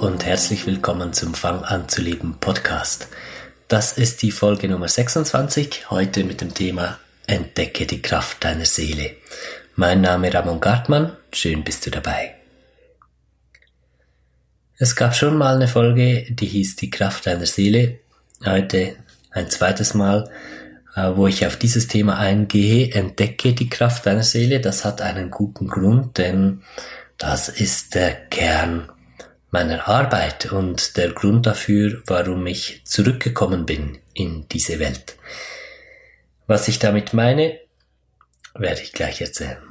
Und herzlich willkommen zum Fang an zu leben Podcast. Das ist die Folge Nummer 26, heute mit dem Thema Entdecke die Kraft deiner Seele. Mein Name Ramon Gartmann, schön bist du dabei. Es gab schon mal eine Folge, die hieß Die Kraft deiner Seele. Heute ein zweites Mal, äh, wo ich auf dieses Thema eingehe, entdecke die Kraft deiner Seele. Das hat einen guten Grund, denn das ist der Kern meiner Arbeit und der Grund dafür, warum ich zurückgekommen bin in diese Welt. Was ich damit meine, werde ich gleich erzählen.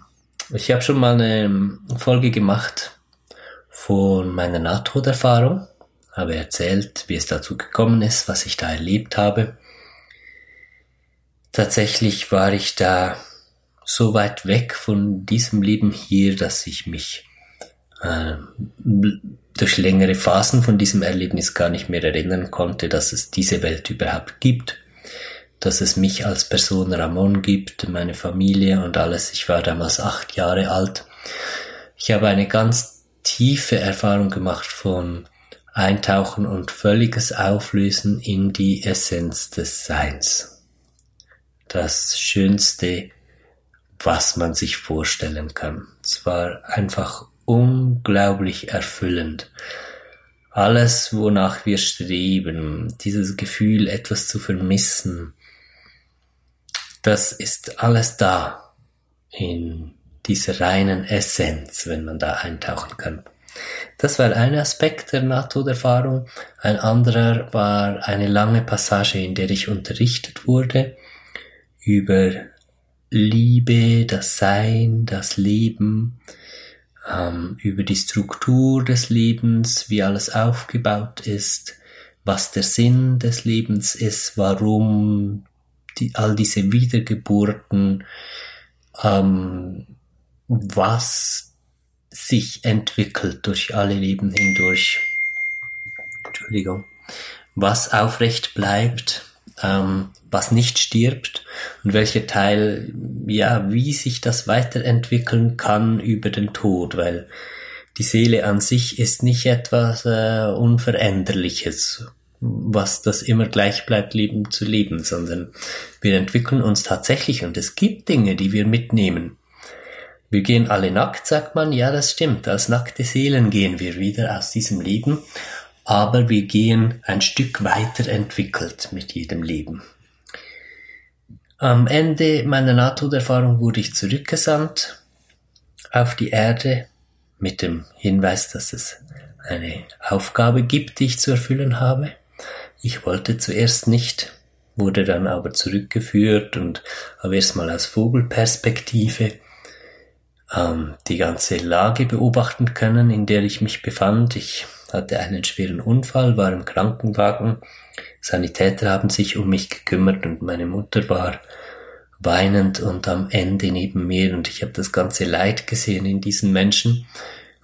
Ich habe schon mal eine Folge gemacht von meiner Nahtoderfahrung, habe erzählt, wie es dazu gekommen ist, was ich da erlebt habe. Tatsächlich war ich da so weit weg von diesem Leben hier, dass ich mich äh, durch längere Phasen von diesem Erlebnis gar nicht mehr erinnern konnte, dass es diese Welt überhaupt gibt, dass es mich als Person Ramon gibt, meine Familie und alles. Ich war damals acht Jahre alt. Ich habe eine ganz tiefe Erfahrung gemacht von Eintauchen und völliges Auflösen in die Essenz des Seins. Das Schönste, was man sich vorstellen kann. Es war einfach unglaublich erfüllend. Alles, wonach wir streben, dieses Gefühl, etwas zu vermissen, das ist alles da in dieser reinen Essenz, wenn man da eintauchen kann. Das war ein Aspekt der Nahtoderfahrung. Ein anderer war eine lange Passage, in der ich unterrichtet wurde über Liebe, das Sein, das Leben, ähm, über die Struktur des Lebens, wie alles aufgebaut ist, was der Sinn des Lebens ist, warum die, all diese Wiedergeburten, ähm, was sich entwickelt durch alle Leben hindurch. Entschuldigung. Was aufrecht bleibt, ähm, was nicht stirbt und welcher Teil, ja, wie sich das weiterentwickeln kann über den Tod, weil die Seele an sich ist nicht etwas äh, Unveränderliches, was das immer gleich bleibt, Leben zu leben, sondern wir entwickeln uns tatsächlich und es gibt Dinge, die wir mitnehmen. Wir gehen alle nackt, sagt man, ja, das stimmt, als nackte Seelen gehen wir wieder aus diesem Leben, aber wir gehen ein Stück weiter entwickelt mit jedem Leben. Am Ende meiner Nahtoderfahrung wurde ich zurückgesandt auf die Erde mit dem Hinweis, dass es eine Aufgabe gibt, die ich zu erfüllen habe. Ich wollte zuerst nicht, wurde dann aber zurückgeführt und habe erstmal aus Vogelperspektive ähm, die ganze Lage beobachten können, in der ich mich befand. Ich hatte einen schweren Unfall, war im Krankenwagen. Sanitäter haben sich um mich gekümmert und meine Mutter war weinend und am Ende neben mir. Und ich habe das ganze Leid gesehen in diesen Menschen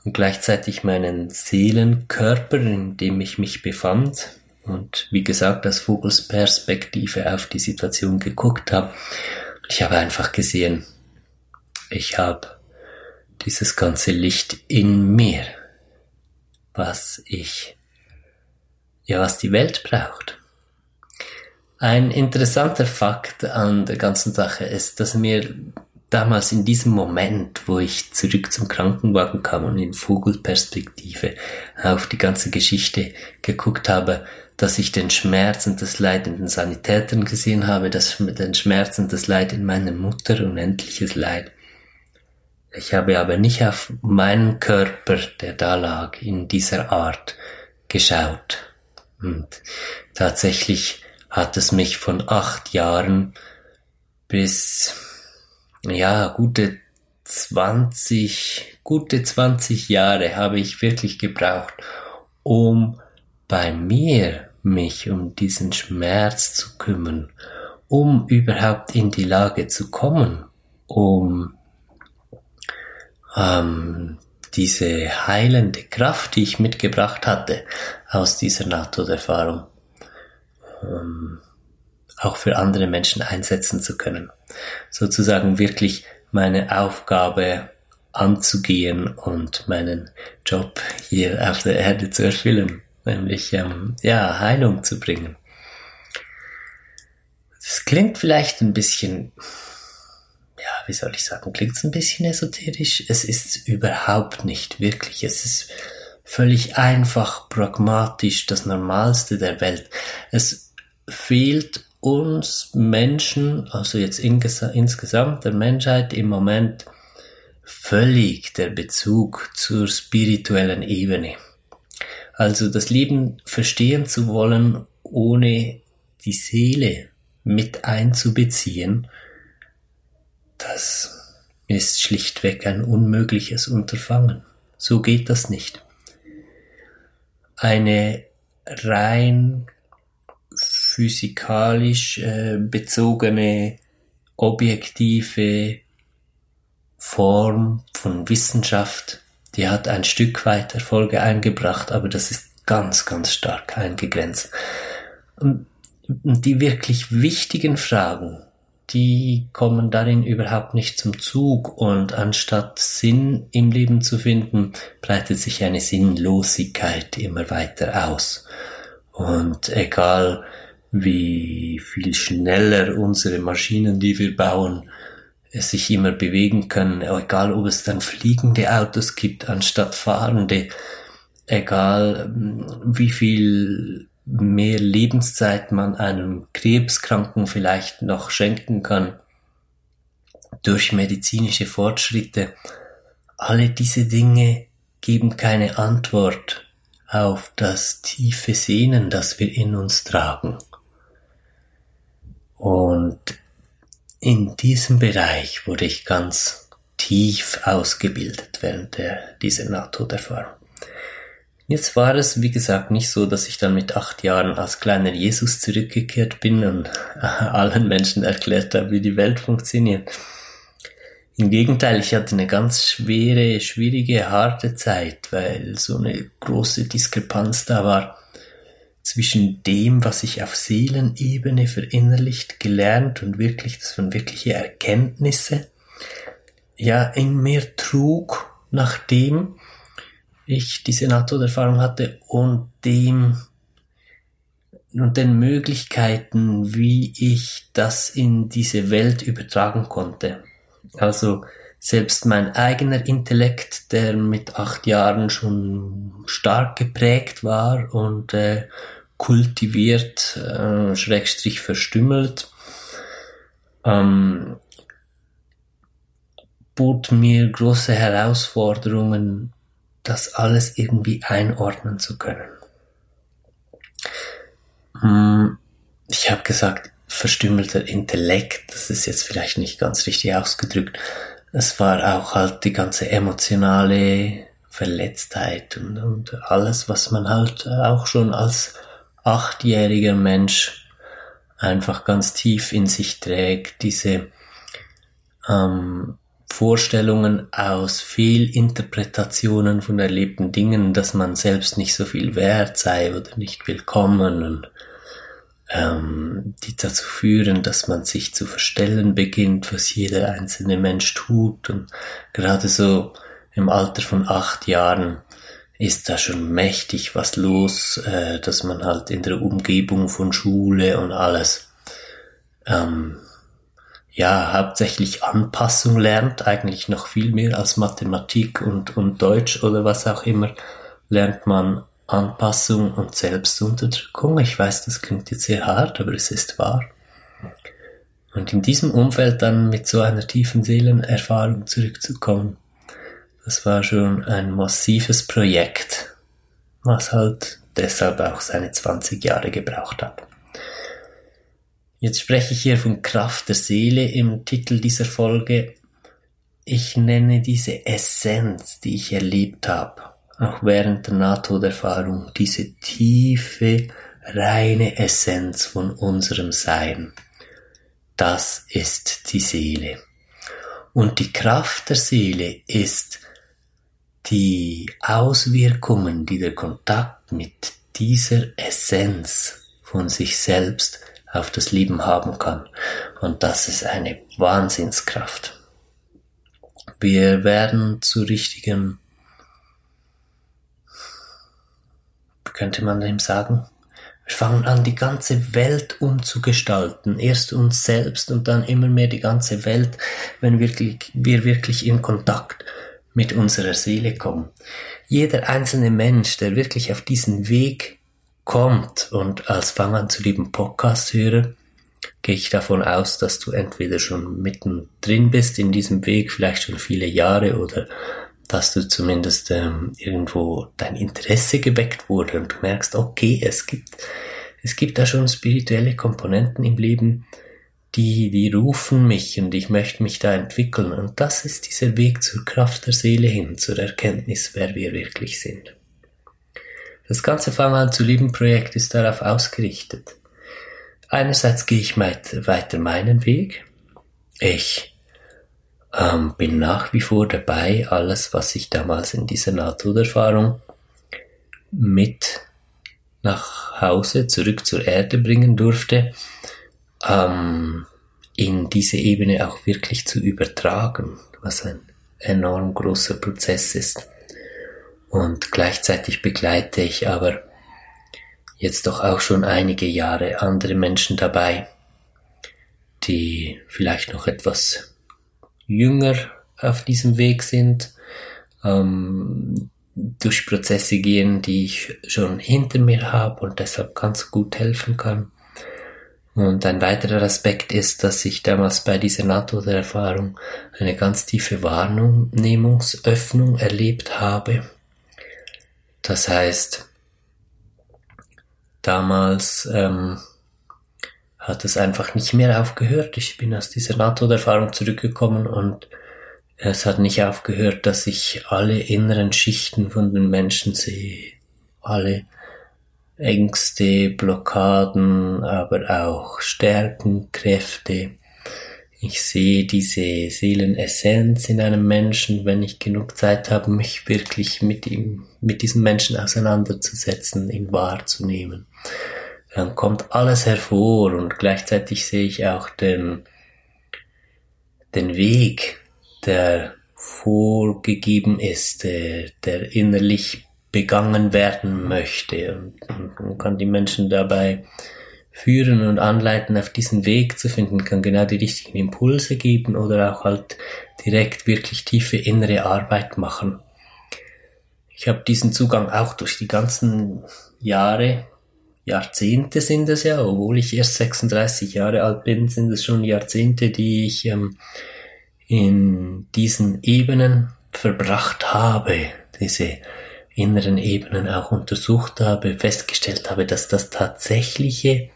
und gleichzeitig meinen Seelenkörper, in dem ich mich befand. Und wie gesagt aus Vogelsperspektive auf die Situation geguckt habe. Ich habe einfach gesehen, ich habe dieses ganze Licht in mir, was ich, ja, was die Welt braucht. Ein interessanter Fakt an der ganzen Sache ist, dass mir damals in diesem Moment, wo ich zurück zum Krankenwagen kam und in Vogelperspektive auf die ganze Geschichte geguckt habe, dass ich den Schmerz und das Leid in den Sanitätern gesehen habe, dass den Schmerz und das Leid in meiner Mutter, unendliches Leid. Ich habe aber nicht auf meinen Körper, der da lag, in dieser Art geschaut. Und tatsächlich hat es mich von acht Jahren bis, ja, gute 20, gute 20 Jahre habe ich wirklich gebraucht, um bei mir mich um diesen Schmerz zu kümmern, um überhaupt in die Lage zu kommen, um ähm, diese heilende Kraft, die ich mitgebracht hatte aus dieser Nahtoderfahrung, ähm, auch für andere Menschen einsetzen zu können. Sozusagen wirklich meine Aufgabe anzugehen und meinen Job hier auf der Erde zu erfüllen, nämlich ähm, ja Heilung zu bringen. Das klingt vielleicht ein bisschen, ja, wie soll ich sagen, klingt es ein bisschen esoterisch. Es ist überhaupt nicht wirklich. Es ist völlig einfach, pragmatisch, das Normalste der Welt. Es fehlt uns Menschen, also jetzt insgesamt der Menschheit im Moment völlig der Bezug zur spirituellen Ebene. Also das Leben verstehen zu wollen, ohne die Seele mit einzubeziehen, das ist schlichtweg ein unmögliches Unterfangen. So geht das nicht. Eine rein physikalisch äh, bezogene, objektive Form von Wissenschaft, die hat ein Stück weit Erfolge eingebracht, aber das ist ganz, ganz stark eingegrenzt. Und die wirklich wichtigen Fragen, die kommen darin überhaupt nicht zum Zug und anstatt Sinn im Leben zu finden, breitet sich eine Sinnlosigkeit immer weiter aus. Und egal wie viel schneller unsere Maschinen, die wir bauen, sich immer bewegen können, egal ob es dann fliegende Autos gibt anstatt fahrende, egal hm, wie viel mehr Lebenszeit man einem Krebskranken vielleicht noch schenken kann durch medizinische Fortschritte. Alle diese Dinge geben keine Antwort auf das tiefe Sehnen, das wir in uns tragen. Und in diesem Bereich wurde ich ganz tief ausgebildet während der, dieser Nahtoderfahrung. Jetzt war es, wie gesagt, nicht so, dass ich dann mit acht Jahren als kleiner Jesus zurückgekehrt bin und allen Menschen erklärt habe, wie die Welt funktioniert. Im Gegenteil, ich hatte eine ganz schwere, schwierige, harte Zeit, weil so eine große Diskrepanz da war zwischen dem, was ich auf Seelenebene verinnerlicht, gelernt und wirklich, das waren wirkliche Erkenntnisse, ja, in mir trug, nachdem ich diese Nahtoderfahrung hatte und dem und den Möglichkeiten, wie ich das in diese Welt übertragen konnte. Also selbst mein eigener Intellekt, der mit acht Jahren schon stark geprägt war und äh, kultiviert, äh, schrägstrich verstümmelt, ähm, bot mir große Herausforderungen, das alles irgendwie einordnen zu können. Hm, ich habe gesagt, verstümmelter Intellekt, das ist jetzt vielleicht nicht ganz richtig ausgedrückt. Es war auch halt die ganze emotionale Verletztheit und, und alles, was man halt auch schon als achtjähriger Mensch einfach ganz tief in sich trägt, diese ähm, Vorstellungen aus Fehlinterpretationen von erlebten Dingen, dass man selbst nicht so viel wert sei oder nicht willkommen und ähm, die dazu führen, dass man sich zu verstellen beginnt, was jeder einzelne Mensch tut und gerade so im Alter von acht Jahren ist da schon mächtig was los, äh, dass man halt in der Umgebung von Schule und alles ähm, ja hauptsächlich Anpassung lernt, eigentlich noch viel mehr als Mathematik und, und Deutsch oder was auch immer, lernt man Anpassung und Selbstunterdrückung. Ich weiß, das klingt jetzt sehr hart, aber es ist wahr. Und in diesem Umfeld dann mit so einer tiefen Seelenerfahrung zurückzukommen, das war schon ein massives Projekt, was halt deshalb auch seine 20 Jahre gebraucht hat. Jetzt spreche ich hier von Kraft der Seele im Titel dieser Folge. Ich nenne diese Essenz, die ich erlebt habe, auch während der Nahtoderfahrung, diese tiefe, reine Essenz von unserem Sein. Das ist die Seele. Und die Kraft der Seele ist die Auswirkungen, die der Kontakt mit dieser Essenz von sich selbst auf das Leben haben kann. Und das ist eine Wahnsinnskraft. Wir werden zu richtigen, könnte man dem sagen, wir fangen an, die ganze Welt umzugestalten. Erst uns selbst und dann immer mehr die ganze Welt, wenn wirklich, wir wirklich in Kontakt mit unserer Seele kommen. Jeder einzelne Mensch, der wirklich auf diesen Weg kommt und als Fang an zu lieben Podcast-Hörer, gehe ich davon aus, dass du entweder schon mittendrin bist in diesem Weg, vielleicht schon viele Jahre oder dass du zumindest ähm, irgendwo dein Interesse geweckt wurde und du merkst, okay, es gibt, es gibt da schon spirituelle Komponenten im Leben, die, die rufen mich und ich möchte mich da entwickeln. Und das ist dieser Weg zur Kraft der Seele hin, zur Erkenntnis, wer wir wirklich sind. Das ganze Fang an zu lieben Projekt ist darauf ausgerichtet. Einerseits gehe ich weiter meinen Weg. Ich ähm, bin nach wie vor dabei, alles, was ich damals in dieser Nahtoderfahrung mit nach Hause, zurück zur Erde bringen durfte, ähm, in diese Ebene auch wirklich zu übertragen, was ein enorm großer Prozess ist. Und gleichzeitig begleite ich aber jetzt doch auch schon einige Jahre andere Menschen dabei, die vielleicht noch etwas jünger auf diesem Weg sind, ähm, durch Prozesse gehen, die ich schon hinter mir habe und deshalb ganz gut helfen kann. Und ein weiterer Aspekt ist, dass ich damals bei dieser NATO-Erfahrung eine ganz tiefe Wahrnehmungsöffnung erlebt habe. Das heißt, damals ähm, hat es einfach nicht mehr aufgehört. Ich bin aus dieser NATO-Erfahrung zurückgekommen und es hat nicht aufgehört, dass ich alle inneren Schichten von den Menschen sehe. Alle Ängste, Blockaden, aber auch Stärken, Kräfte. Ich sehe diese Seelenessenz in einem Menschen, wenn ich genug Zeit habe, mich wirklich mit ihm, mit diesem Menschen auseinanderzusetzen, ihn wahrzunehmen. Dann kommt alles hervor und gleichzeitig sehe ich auch den, den Weg, der vorgegeben ist, der, der innerlich begangen werden möchte. Und, und man kann die Menschen dabei führen und anleiten, auf diesen Weg zu finden, kann genau die richtigen Impulse geben oder auch halt direkt wirklich tiefe innere Arbeit machen. Ich habe diesen Zugang auch durch die ganzen Jahre Jahrzehnte sind es ja, obwohl ich erst 36 Jahre alt bin, sind es schon Jahrzehnte, die ich ähm, in diesen Ebenen verbracht habe, diese inneren Ebenen auch untersucht habe, festgestellt habe, dass das tatsächliche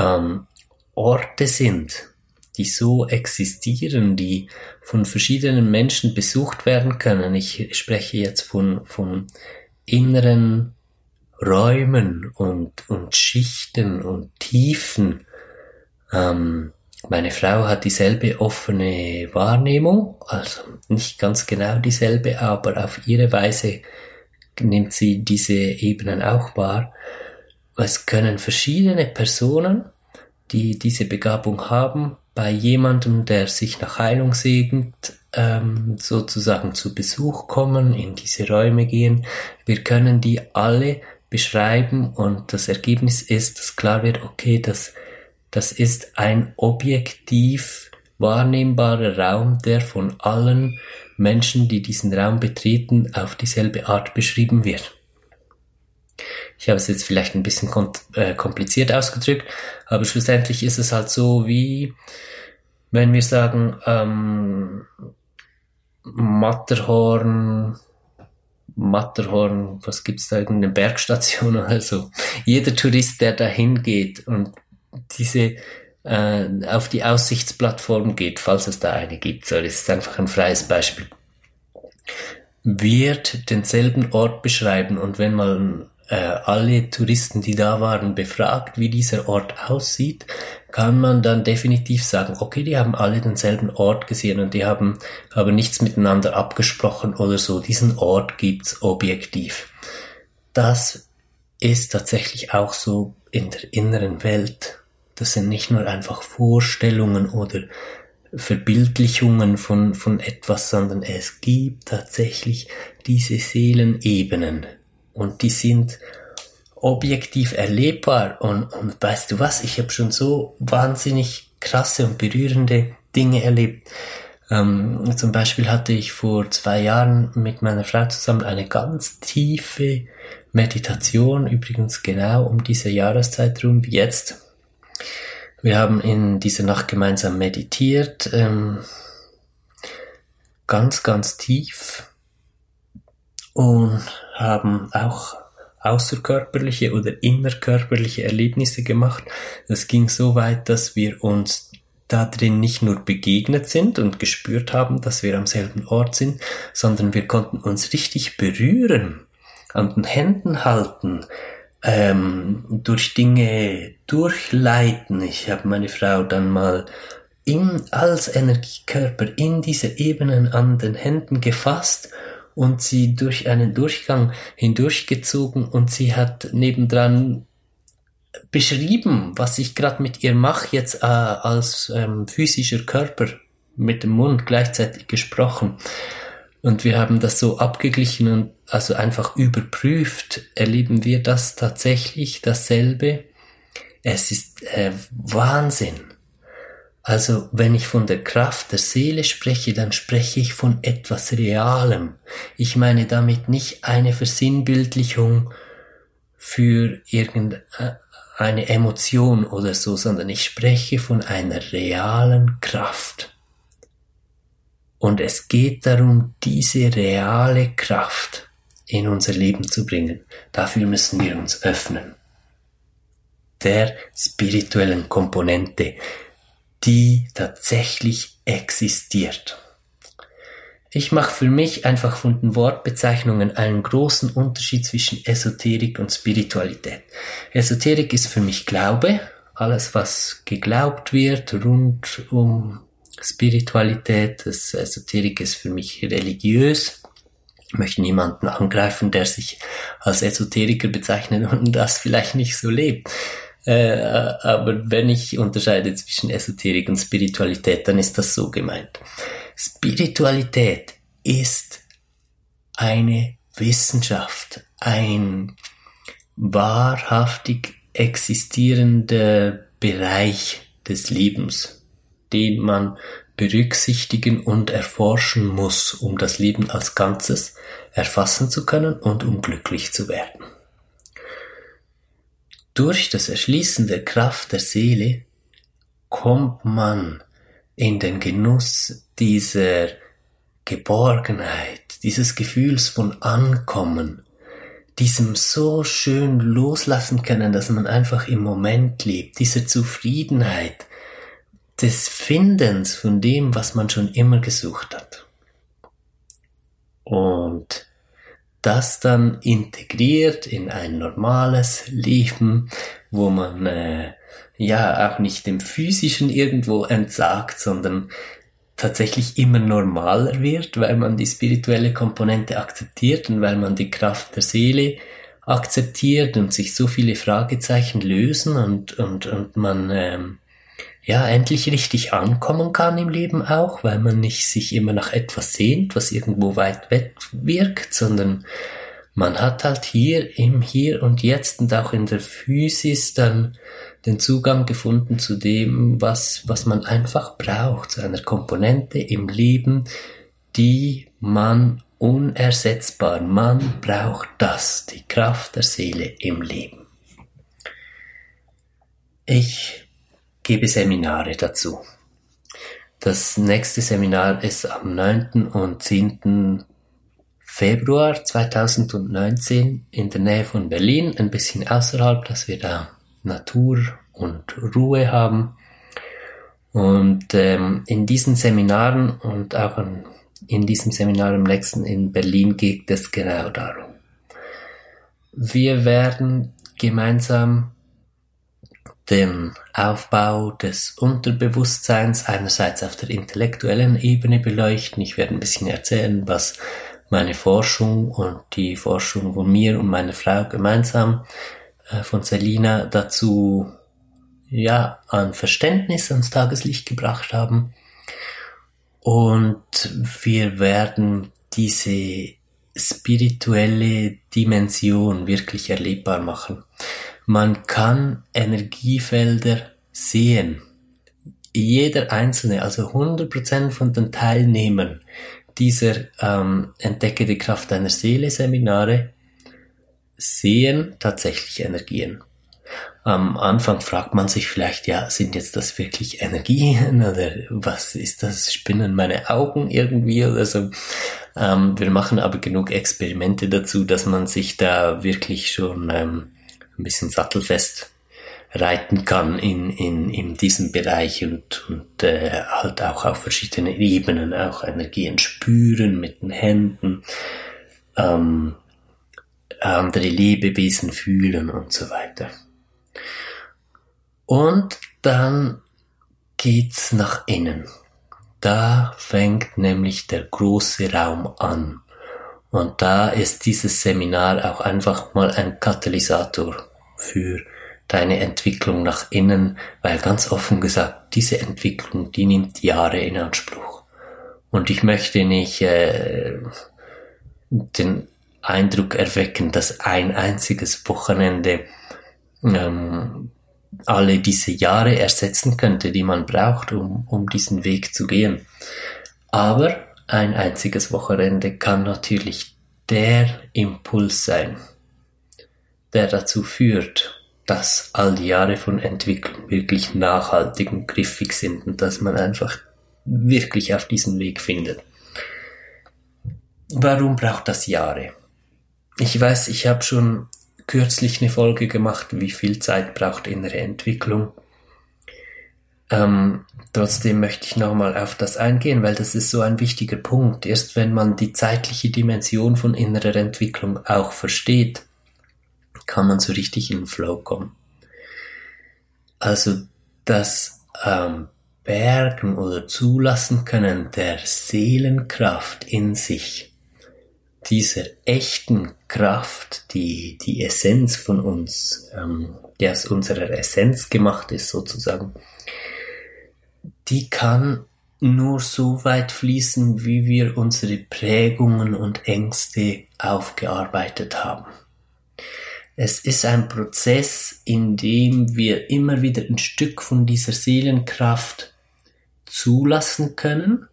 ähm, Orte sind, die so existieren, die von verschiedenen Menschen besucht werden können. Ich spreche jetzt von, von inneren Räumen und, und Schichten und Tiefen. Ähm, meine Frau hat dieselbe offene Wahrnehmung, also nicht ganz genau dieselbe, aber auf ihre Weise nimmt sie diese Ebenen auch wahr. Es können verschiedene Personen, die diese Begabung haben, bei jemandem, der sich nach Heilung segnet, ähm, sozusagen zu Besuch kommen, in diese Räume gehen. Wir können die alle beschreiben und das Ergebnis ist, dass klar wird, okay, das, das ist ein objektiv wahrnehmbarer Raum, der von allen Menschen, die diesen Raum betreten, auf dieselbe Art beschrieben wird. Ich habe es jetzt vielleicht ein bisschen äh, kompliziert ausgedrückt, aber schlussendlich ist es halt so wie, wenn wir sagen, ähm, Matterhorn, Matterhorn, was gibt's da, irgendeine Bergstation oder so. Jeder Tourist, der da hingeht und diese äh, auf die Aussichtsplattform geht, falls es da eine gibt, so, das ist einfach ein freies Beispiel, wird denselben Ort beschreiben und wenn äh, alle Touristen, die da waren, befragt, wie dieser Ort aussieht, kann man dann definitiv sagen, okay, die haben alle denselben Ort gesehen und die haben aber nichts miteinander abgesprochen oder so. Diesen Ort gibt's objektiv. Das ist tatsächlich auch so in der inneren Welt. Das sind nicht nur einfach Vorstellungen oder Verbildlichungen von, von etwas, sondern es gibt tatsächlich diese Seelenebenen und die sind objektiv erlebbar und, und weißt du was, ich habe schon so wahnsinnig krasse und berührende Dinge erlebt. Ähm, zum Beispiel hatte ich vor zwei Jahren mit meiner Frau zusammen eine ganz tiefe Meditation, übrigens genau um diese Jahreszeit rum wie jetzt. Wir haben in dieser Nacht gemeinsam meditiert, ähm, ganz, ganz tief und haben auch außerkörperliche oder innerkörperliche Erlebnisse gemacht. Es ging so weit, dass wir uns da drin nicht nur begegnet sind und gespürt haben, dass wir am selben Ort sind, sondern wir konnten uns richtig berühren, an den Händen halten, ähm, durch Dinge durchleiten. Ich habe meine Frau dann mal in, als Energiekörper in diese Ebenen an den Händen gefasst und sie durch einen Durchgang hindurchgezogen und sie hat nebendran beschrieben, was ich gerade mit ihr mache, jetzt äh, als ähm, physischer Körper mit dem Mund gleichzeitig gesprochen. Und wir haben das so abgeglichen und also einfach überprüft, erleben wir das tatsächlich dasselbe. Es ist äh, Wahnsinn. Also wenn ich von der Kraft der Seele spreche, dann spreche ich von etwas Realem. Ich meine damit nicht eine Versinnbildlichung für irgendeine Emotion oder so, sondern ich spreche von einer realen Kraft. Und es geht darum, diese reale Kraft in unser Leben zu bringen. Dafür müssen wir uns öffnen. Der spirituellen Komponente, die tatsächlich existiert. Ich mache für mich einfach von den Wortbezeichnungen einen großen Unterschied zwischen Esoterik und Spiritualität. Esoterik ist für mich Glaube, alles was geglaubt wird rund um Spiritualität. Das Esoterik ist für mich religiös. Ich möchte niemanden angreifen, der sich als Esoteriker bezeichnet und das vielleicht nicht so lebt. Äh, aber wenn ich unterscheide zwischen Esoterik und Spiritualität, dann ist das so gemeint. Spiritualität ist eine Wissenschaft, ein wahrhaftig existierender Bereich des Lebens, den man berücksichtigen und erforschen muss, um das Leben als Ganzes erfassen zu können und um glücklich zu werden. Durch das Erschließen der Kraft der Seele kommt man in den Genuss dieser Geborgenheit, dieses Gefühls von Ankommen, diesem so schön loslassen können, dass man einfach im Moment lebt, dieser Zufriedenheit, des Findens von dem, was man schon immer gesucht hat. Und das dann integriert in ein normales Leben, wo man äh, ja auch nicht dem physischen irgendwo entsagt, sondern tatsächlich immer normaler wird, weil man die spirituelle Komponente akzeptiert und weil man die Kraft der Seele akzeptiert und sich so viele Fragezeichen lösen und, und, und man ähm, ja endlich richtig ankommen kann im Leben auch, weil man nicht sich immer nach etwas sehnt, was irgendwo weit weg wirkt, sondern man hat halt hier im Hier und Jetzt und auch in der Physis dann den Zugang gefunden zu dem, was, was man einfach braucht, zu einer Komponente im Leben, die man unersetzbar, man braucht das, die Kraft der Seele im Leben. Ich gebe Seminare dazu. Das nächste Seminar ist am 9. und 10. Februar 2019 in der Nähe von Berlin, ein bisschen außerhalb, dass wir da Natur und Ruhe haben. Und ähm, in diesen Seminaren und auch in, in diesem Seminar im nächsten in Berlin geht es genau darum. Wir werden gemeinsam den Aufbau des Unterbewusstseins einerseits auf der intellektuellen Ebene beleuchten. Ich werde ein bisschen erzählen, was meine Forschung und die Forschung von mir und meiner Frau gemeinsam äh, von Selina dazu ja an Verständnis ans Tageslicht gebracht haben. Und wir werden diese spirituelle Dimension wirklich erlebbar machen. Man kann Energiefelder sehen. Jeder einzelne, also 100% von den Teilnehmern dieser ähm, Entdecke die Kraft deiner Seele Seminare sehen tatsächlich Energien. Am Anfang fragt man sich vielleicht, ja, sind jetzt das wirklich Energien oder was ist das? Spinnen meine Augen irgendwie oder so? Ähm, wir machen aber genug Experimente dazu, dass man sich da wirklich schon ähm, ein bisschen sattelfest reiten kann in, in, in diesem Bereich und, und äh, halt auch auf verschiedenen Ebenen auch Energien spüren mit den Händen, ähm, andere Lebewesen fühlen und so weiter. Und dann geht's nach innen. Da fängt nämlich der große Raum an. Und da ist dieses Seminar auch einfach mal ein Katalysator für deine Entwicklung nach innen, weil ganz offen gesagt, diese Entwicklung, die nimmt Jahre in Anspruch. Und ich möchte nicht äh, den Eindruck erwecken, dass ein einziges Wochenende ähm, alle diese Jahre ersetzen könnte, die man braucht, um, um diesen Weg zu gehen. Aber ein einziges Wochenende kann natürlich der Impuls sein, der dazu führt, dass all die Jahre von Entwicklung wirklich nachhaltig und griffig sind und dass man einfach wirklich auf diesen Weg findet. Warum braucht das Jahre? Ich weiß, ich habe schon kürzlich eine Folge gemacht, wie viel Zeit braucht innere Entwicklung. Ähm, trotzdem möchte ich nochmal auf das eingehen, weil das ist so ein wichtiger Punkt. Erst wenn man die zeitliche Dimension von innerer Entwicklung auch versteht, kann man so richtig in den Flow kommen. Also das ähm, Bergen oder Zulassen können der Seelenkraft in sich dieser echten Kraft, die die Essenz von uns, ähm, die aus unserer Essenz gemacht ist sozusagen, die kann nur so weit fließen, wie wir unsere Prägungen und Ängste aufgearbeitet haben. Es ist ein Prozess, in dem wir immer wieder ein Stück von dieser Seelenkraft zulassen können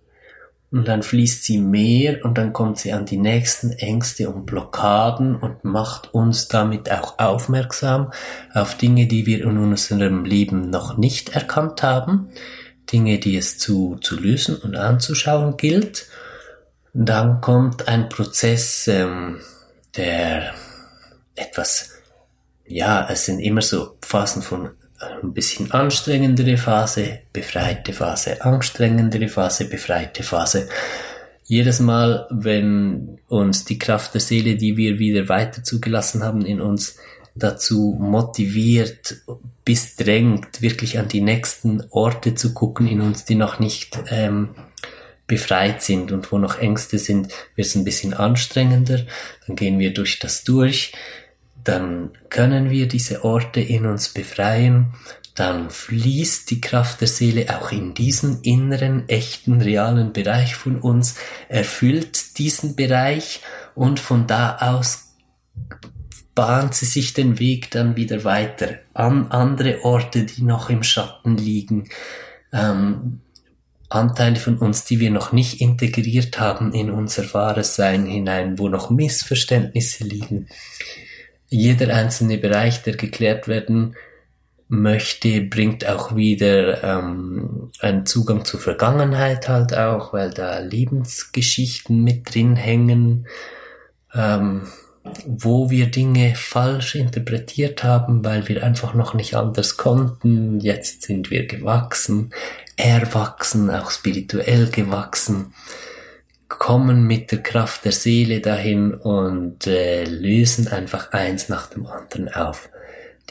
und dann fließt sie mehr und dann kommt sie an die nächsten Ängste und Blockaden und macht uns damit auch aufmerksam auf Dinge, die wir in unserem Leben noch nicht erkannt haben, Dinge, die es zu, zu lösen und anzuschauen gilt. dann kommt ein Prozess, ähm, der etwas, ja, es sind immer so Phasen von ein bisschen anstrengendere Phase, befreite Phase, anstrengendere Phase, befreite Phase. Jedes Mal, wenn uns die Kraft der Seele, die wir wieder weiter zugelassen haben in uns, dazu motiviert, bis drängt, wirklich an die nächsten Orte zu gucken in uns, die noch nicht ähm, befreit sind und wo noch Ängste sind, wird es ein bisschen anstrengender. Dann gehen wir durch das durch dann können wir diese Orte in uns befreien, dann fließt die Kraft der Seele auch in diesen inneren, echten, realen Bereich von uns, erfüllt diesen Bereich und von da aus bahnt sie sich den Weg dann wieder weiter an andere Orte, die noch im Schatten liegen, ähm, Anteile von uns, die wir noch nicht integriert haben in unser wahres Sein hinein, wo noch Missverständnisse liegen jeder einzelne Bereich, der geklärt werden möchte, bringt auch wieder ähm, einen Zugang zur Vergangenheit halt auch, weil da Lebensgeschichten mit drin hängen, ähm, wo wir Dinge falsch interpretiert haben, weil wir einfach noch nicht anders konnten. Jetzt sind wir gewachsen, erwachsen, auch spirituell gewachsen kommen mit der Kraft der Seele dahin und äh, lösen einfach eins nach dem anderen auf.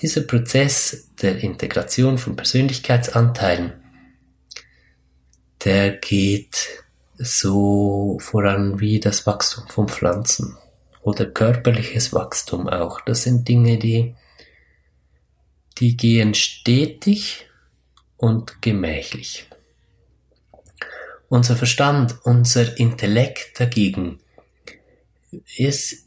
Dieser Prozess der Integration von Persönlichkeitsanteilen, der geht so voran wie das Wachstum von Pflanzen oder körperliches Wachstum auch. Das sind Dinge, die, die gehen stetig und gemächlich. Unser Verstand, unser Intellekt dagegen, es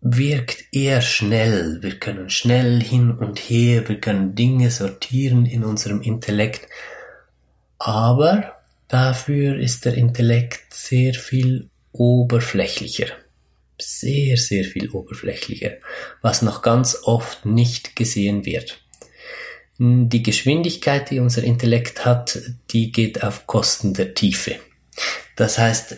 wirkt eher schnell. Wir können schnell hin und her, wir können Dinge sortieren in unserem Intellekt. Aber dafür ist der Intellekt sehr viel oberflächlicher. Sehr, sehr viel oberflächlicher, was noch ganz oft nicht gesehen wird. Die Geschwindigkeit, die unser Intellekt hat, die geht auf Kosten der Tiefe. Das heißt,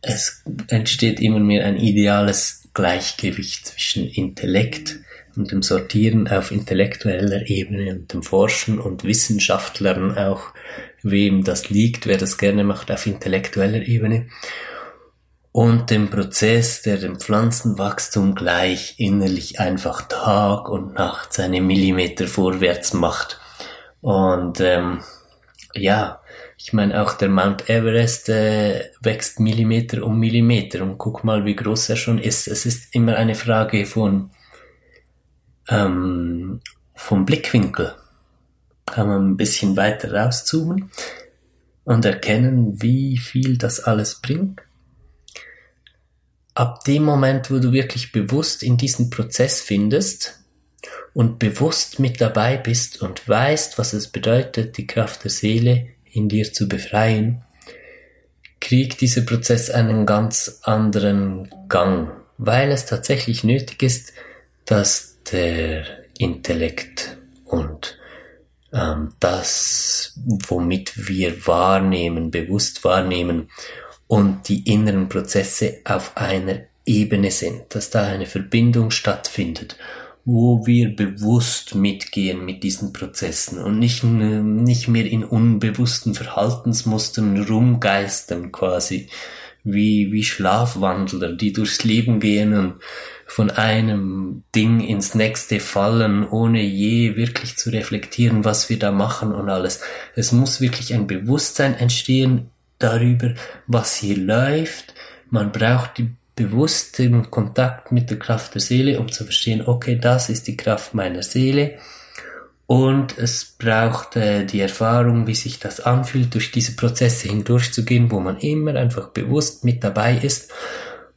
es entsteht immer mehr ein ideales Gleichgewicht zwischen Intellekt und dem Sortieren auf intellektueller Ebene und dem Forschen und Wissenschaftlern auch, wem das liegt, wer das gerne macht auf intellektueller Ebene und dem Prozess, der dem Pflanzenwachstum gleich innerlich einfach Tag und Nacht seine Millimeter vorwärts macht. Und ähm, ja, ich meine auch der Mount Everest äh, wächst Millimeter um Millimeter und guck mal, wie groß er schon ist. Es ist immer eine Frage von ähm, vom Blickwinkel. Kann man ein bisschen weiter rauszoomen und erkennen, wie viel das alles bringt ab dem Moment, wo du wirklich bewusst in diesen Prozess findest und bewusst mit dabei bist und weißt, was es bedeutet, die Kraft der Seele in dir zu befreien, kriegt dieser Prozess einen ganz anderen Gang, weil es tatsächlich nötig ist, dass der Intellekt und ähm, das, womit wir wahrnehmen, bewusst wahrnehmen und die inneren Prozesse auf einer Ebene sind, dass da eine Verbindung stattfindet, wo wir bewusst mitgehen mit diesen Prozessen und nicht, nicht mehr in unbewussten Verhaltensmustern rumgeistern quasi, wie, wie Schlafwandler, die durchs Leben gehen und von einem Ding ins nächste fallen, ohne je wirklich zu reflektieren, was wir da machen und alles. Es muss wirklich ein Bewusstsein entstehen darüber, was hier läuft. Man braucht die bewussten Kontakt mit der Kraft der Seele, um zu verstehen, okay, das ist die Kraft meiner Seele. Und es braucht äh, die Erfahrung, wie sich das anfühlt, durch diese Prozesse hindurchzugehen, wo man immer einfach bewusst mit dabei ist.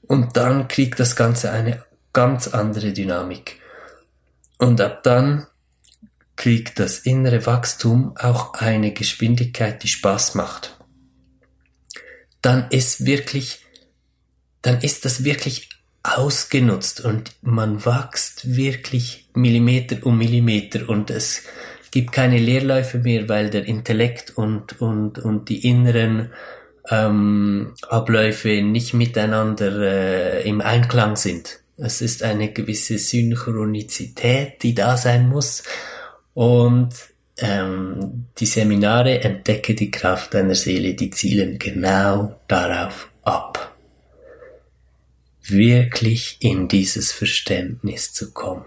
Und dann kriegt das Ganze eine ganz andere Dynamik. Und ab dann kriegt das innere Wachstum auch eine Geschwindigkeit, die Spaß macht dann ist wirklich, dann ist das wirklich ausgenutzt und man wächst wirklich Millimeter um Millimeter und es gibt keine Leerläufe mehr, weil der Intellekt und, und, und die inneren ähm, Abläufe nicht miteinander äh, im Einklang sind. Es ist eine gewisse Synchronizität, die da sein muss und ähm, die Seminare Entdecke die Kraft deiner Seele, die zielen genau darauf ab. Wirklich in dieses Verständnis zu kommen.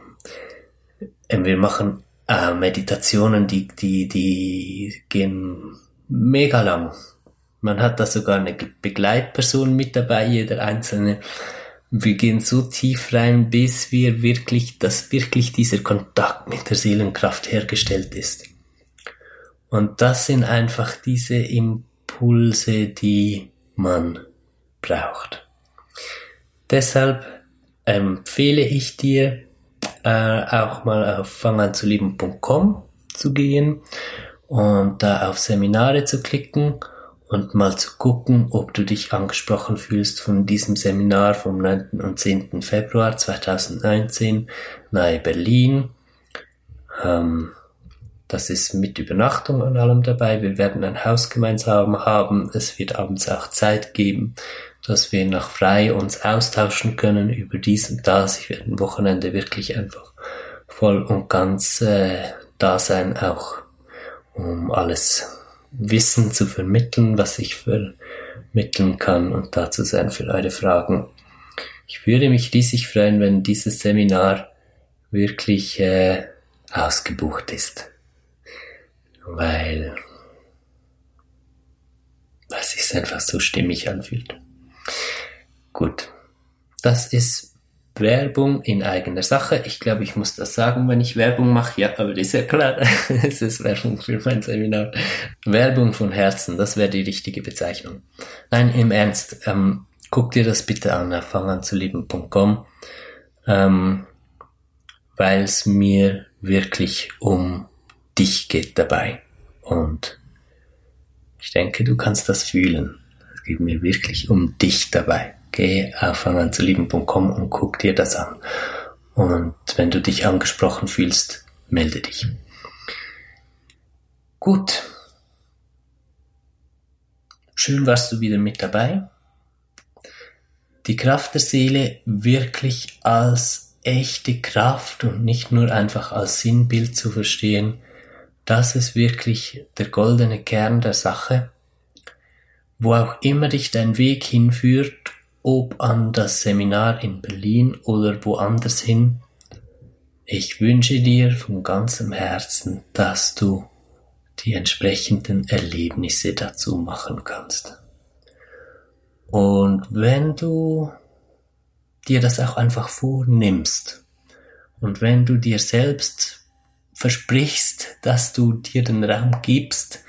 Ähm, wir machen äh, Meditationen, die, die, die gehen mega lang. Man hat da sogar eine Begleitperson mit dabei, jeder einzelne. Wir gehen so tief rein, bis wir wirklich, dass wirklich dieser Kontakt mit der Seelenkraft hergestellt ist. Und das sind einfach diese Impulse, die man braucht. Deshalb empfehle ich dir, äh, auch mal auf fanganzuleben.com zu gehen und da auf Seminare zu klicken und mal zu gucken, ob du dich angesprochen fühlst von diesem Seminar vom 9. und 10. Februar 2019 nahe Berlin. Ähm, das ist mit Übernachtung und allem dabei. Wir werden ein Haus gemeinsam haben. Es wird abends auch Zeit geben, dass wir nach frei uns austauschen können über dies und das. Ich werde am Wochenende wirklich einfach voll und ganz äh, da sein, auch um alles Wissen zu vermitteln, was ich vermitteln kann und dazu sein für eure Fragen. Ich würde mich riesig freuen, wenn dieses Seminar wirklich äh, ausgebucht ist weil es sich einfach so stimmig anfühlt. Gut, das ist Werbung in eigener Sache. Ich glaube, ich muss das sagen, wenn ich Werbung mache. Ja, aber das ist ja klar. es ist Werbung für mein Seminar. Werbung von Herzen, das wäre die richtige Bezeichnung. Nein, im Ernst. Ähm, guck dir das bitte an auf fanganzulieben.com, ähm, weil es mir wirklich um dich geht dabei. Und ich denke, du kannst das fühlen. Es geht mir wirklich um dich dabei. Geh auf fanganzulieben.com und guck dir das an. Und wenn du dich angesprochen fühlst, melde dich. Gut. Schön warst du wieder mit dabei. Die Kraft der Seele wirklich als echte Kraft und nicht nur einfach als Sinnbild zu verstehen, das ist wirklich der goldene Kern der Sache. Wo auch immer dich dein Weg hinführt, ob an das Seminar in Berlin oder woanders hin, ich wünsche dir von ganzem Herzen, dass du die entsprechenden Erlebnisse dazu machen kannst. Und wenn du dir das auch einfach vornimmst und wenn du dir selbst versprichst, dass du dir den Raum gibst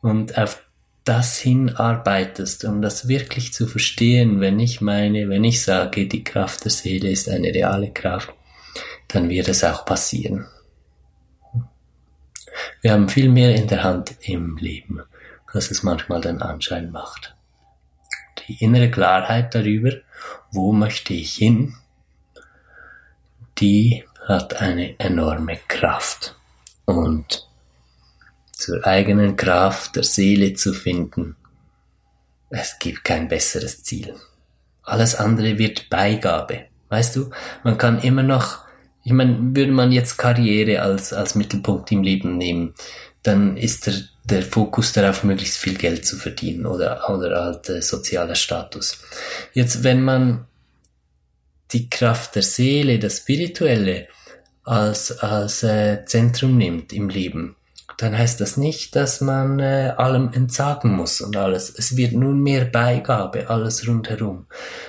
und auf das hinarbeitest, um das wirklich zu verstehen, wenn ich meine, wenn ich sage, die Kraft der Seele ist eine reale Kraft, dann wird es auch passieren. Wir haben viel mehr in der Hand im Leben, als es manchmal den Anschein macht. Die innere Klarheit darüber, wo möchte ich hin, die hat eine enorme Kraft. Und zur eigenen Kraft der Seele zu finden, es gibt kein besseres Ziel. Alles andere wird Beigabe. Weißt du, man kann immer noch, ich meine, würde man jetzt Karriere als, als Mittelpunkt im Leben nehmen, dann ist der, der Fokus darauf, möglichst viel Geld zu verdienen oder, oder halt äh, sozialer Status. Jetzt, wenn man die Kraft der Seele, das Spirituelle, als, als äh, Zentrum nimmt im Leben, dann heißt das nicht, dass man äh, allem entsagen muss und alles. Es wird nun mehr Beigabe, alles rundherum.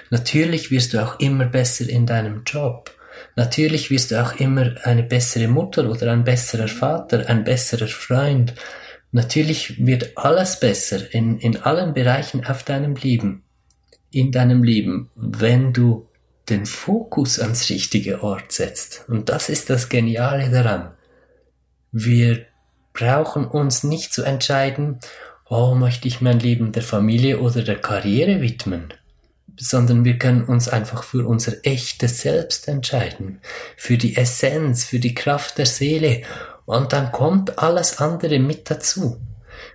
Natürlich wirst du auch immer besser in deinem Job. Natürlich wirst du auch immer eine bessere Mutter oder ein besserer Vater, ein besserer Freund. Natürlich wird alles besser in, in allen Bereichen auf deinem Leben, in deinem Leben, wenn du den Fokus ans richtige Ort setzt. Und das ist das Geniale daran. Wir brauchen uns nicht zu entscheiden, oh, möchte ich mein Leben der Familie oder der Karriere widmen, sondern wir können uns einfach für unser echtes Selbst entscheiden, für die Essenz, für die Kraft der Seele und dann kommt alles andere mit dazu.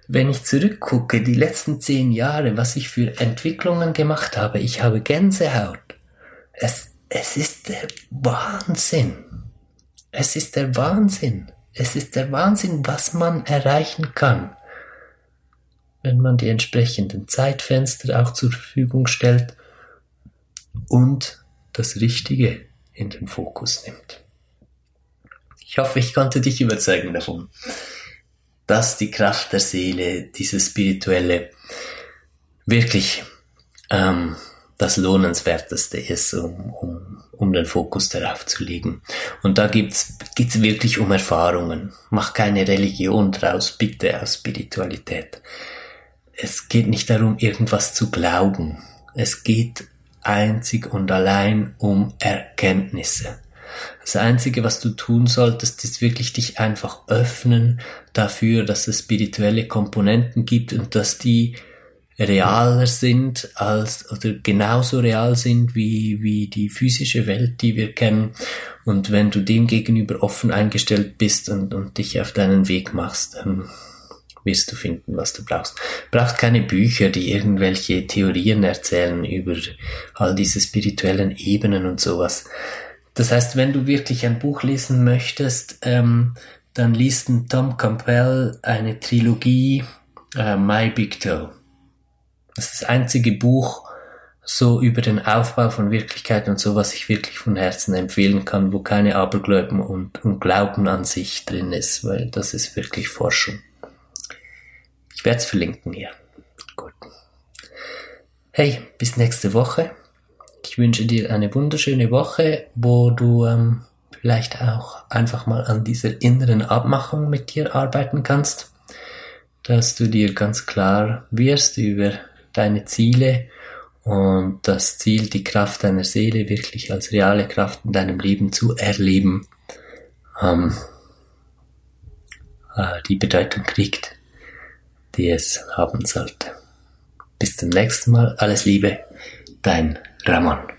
Wenn ich zurückgucke, die letzten zehn Jahre, was ich für Entwicklungen gemacht habe, ich habe Gänsehaut. Es, es ist der Wahnsinn. Es ist der Wahnsinn. Es ist der Wahnsinn, was man erreichen kann, wenn man die entsprechenden Zeitfenster auch zur Verfügung stellt und das Richtige in den Fokus nimmt. Ich hoffe, ich konnte dich überzeugen davon, dass die Kraft der Seele, dieses Spirituelle, wirklich ähm, das Lohnenswerteste ist, um, um, um den Fokus darauf zu legen. Und da gibt's geht's wirklich um Erfahrungen. Mach keine Religion draus, bitte aus Spiritualität. Es geht nicht darum, irgendwas zu glauben. Es geht einzig und allein um Erkenntnisse. Das Einzige, was du tun solltest, ist wirklich dich einfach öffnen dafür, dass es spirituelle Komponenten gibt und dass die realer sind als oder genauso real sind wie, wie die physische Welt, die wir kennen. Und wenn du dem gegenüber offen eingestellt bist und, und dich auf deinen Weg machst, dann wirst du finden, was du brauchst. Braucht keine Bücher, die irgendwelche Theorien erzählen über all diese spirituellen Ebenen und sowas. Das heißt, wenn du wirklich ein Buch lesen möchtest, ähm, dann liest Tom Campbell eine Trilogie, äh, My Big Toe. Das ist das einzige Buch so über den Aufbau von Wirklichkeit und so, was ich wirklich von Herzen empfehlen kann, wo keine Abergläuben und, und Glauben an sich drin ist, weil das ist wirklich Forschung. Ich werde es verlinken hier. Gut. Hey, bis nächste Woche. Ich Ich wünsche dir eine wunderschöne Woche, wo du ähm, vielleicht auch einfach mal an dieser inneren Abmachung mit dir arbeiten kannst, dass du dir ganz klar wirst über deine Ziele und das Ziel, die Kraft deiner Seele wirklich als reale Kraft in deinem Leben zu erleben, ähm, äh, die Bedeutung kriegt, die es haben sollte. Bis zum nächsten Mal. Alles Liebe, dein Ramon.